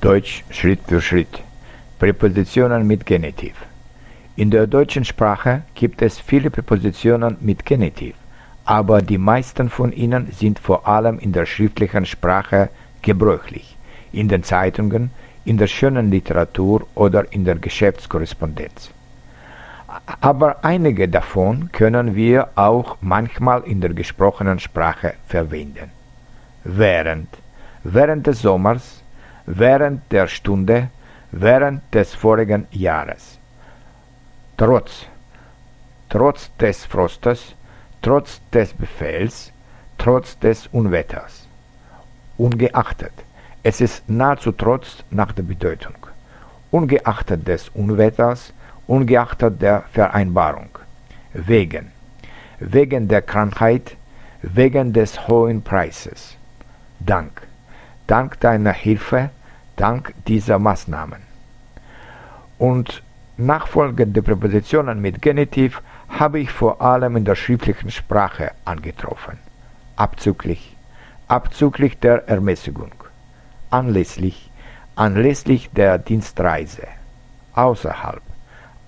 Deutsch Schritt für Schritt. Präpositionen mit Genitiv. In der deutschen Sprache gibt es viele Präpositionen mit Genitiv, aber die meisten von ihnen sind vor allem in der schriftlichen Sprache gebräuchlich, in den Zeitungen, in der schönen Literatur oder in der Geschäftskorrespondenz. Aber einige davon können wir auch manchmal in der gesprochenen Sprache verwenden. Während, während des Sommers, während der Stunde, während des vorigen Jahres. Trotz, trotz des Frostes, trotz des Befehls, trotz des Unwetters. Ungeachtet, es ist nahezu trotz nach der Bedeutung. Ungeachtet des Unwetters, ungeachtet der Vereinbarung. Wegen, wegen der Krankheit, wegen des hohen Preises. Dank, dank deiner Hilfe, dank dieser Maßnahmen. Und nachfolgende Präpositionen mit Genitiv habe ich vor allem in der schriftlichen Sprache angetroffen. Abzüglich, abzüglich der Ermäßigung, anlässlich, anlässlich der Dienstreise, außerhalb,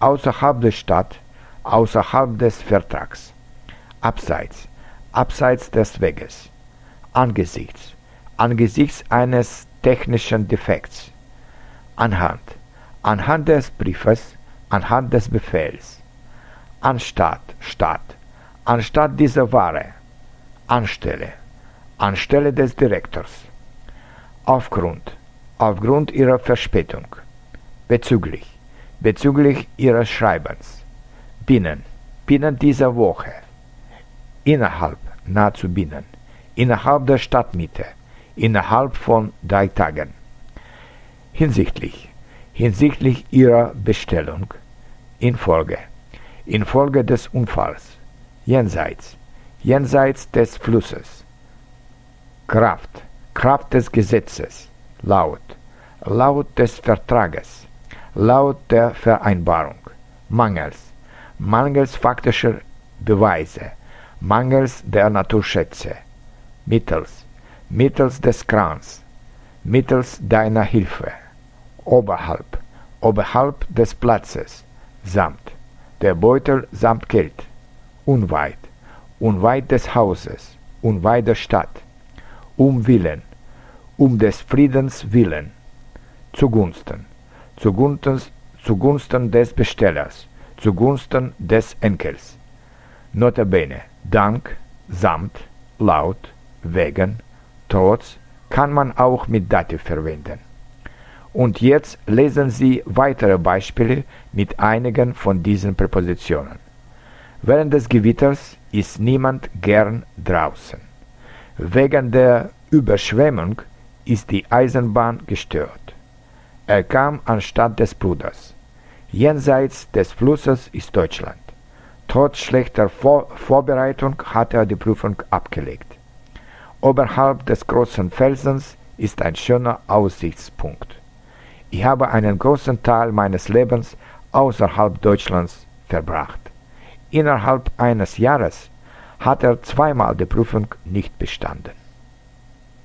außerhalb der Stadt, außerhalb des Vertrags, abseits, abseits des Weges, angesichts, angesichts eines technischen Defekts, anhand, anhand des Briefes, anhand des Befehls, anstatt, statt, anstatt dieser Ware, anstelle, anstelle des Direktors, aufgrund, aufgrund ihrer Verspätung, bezüglich, bezüglich ihres Schreibens, binnen, binnen dieser Woche, innerhalb, nahezu binnen, innerhalb der Stadtmitte, innerhalb von drei Tagen. Hinsichtlich, hinsichtlich ihrer Bestellung, infolge, infolge des Unfalls, jenseits, jenseits des Flusses, Kraft, Kraft des Gesetzes, laut, laut des Vertrages, laut der Vereinbarung, mangels, mangels faktischer Beweise, mangels der Naturschätze, mittels, mittels des Krans, mittels deiner Hilfe, oberhalb, oberhalb des Platzes, samt, der Beutel samt Geld, unweit, unweit des Hauses, unweit der Stadt, um Willen, um des Friedens willen, zugunsten, zugunsten, zugunsten des Bestellers, zugunsten des Enkels. Notabene, Dank, samt, laut, wegen, trotz, kann man auch mit Dativ verwenden. Und jetzt lesen Sie weitere Beispiele mit einigen von diesen Präpositionen. Während des Gewitters ist niemand gern draußen. Wegen der Überschwemmung ist die Eisenbahn gestört. Er kam anstatt des Bruders. Jenseits des Flusses ist Deutschland. Trotz schlechter Vor Vorbereitung hat er die Prüfung abgelegt. Oberhalb des großen Felsens ist ein schöner Aussichtspunkt. Ich habe einen großen Teil meines Lebens außerhalb Deutschlands verbracht. Innerhalb eines Jahres hat er zweimal die Prüfung nicht bestanden.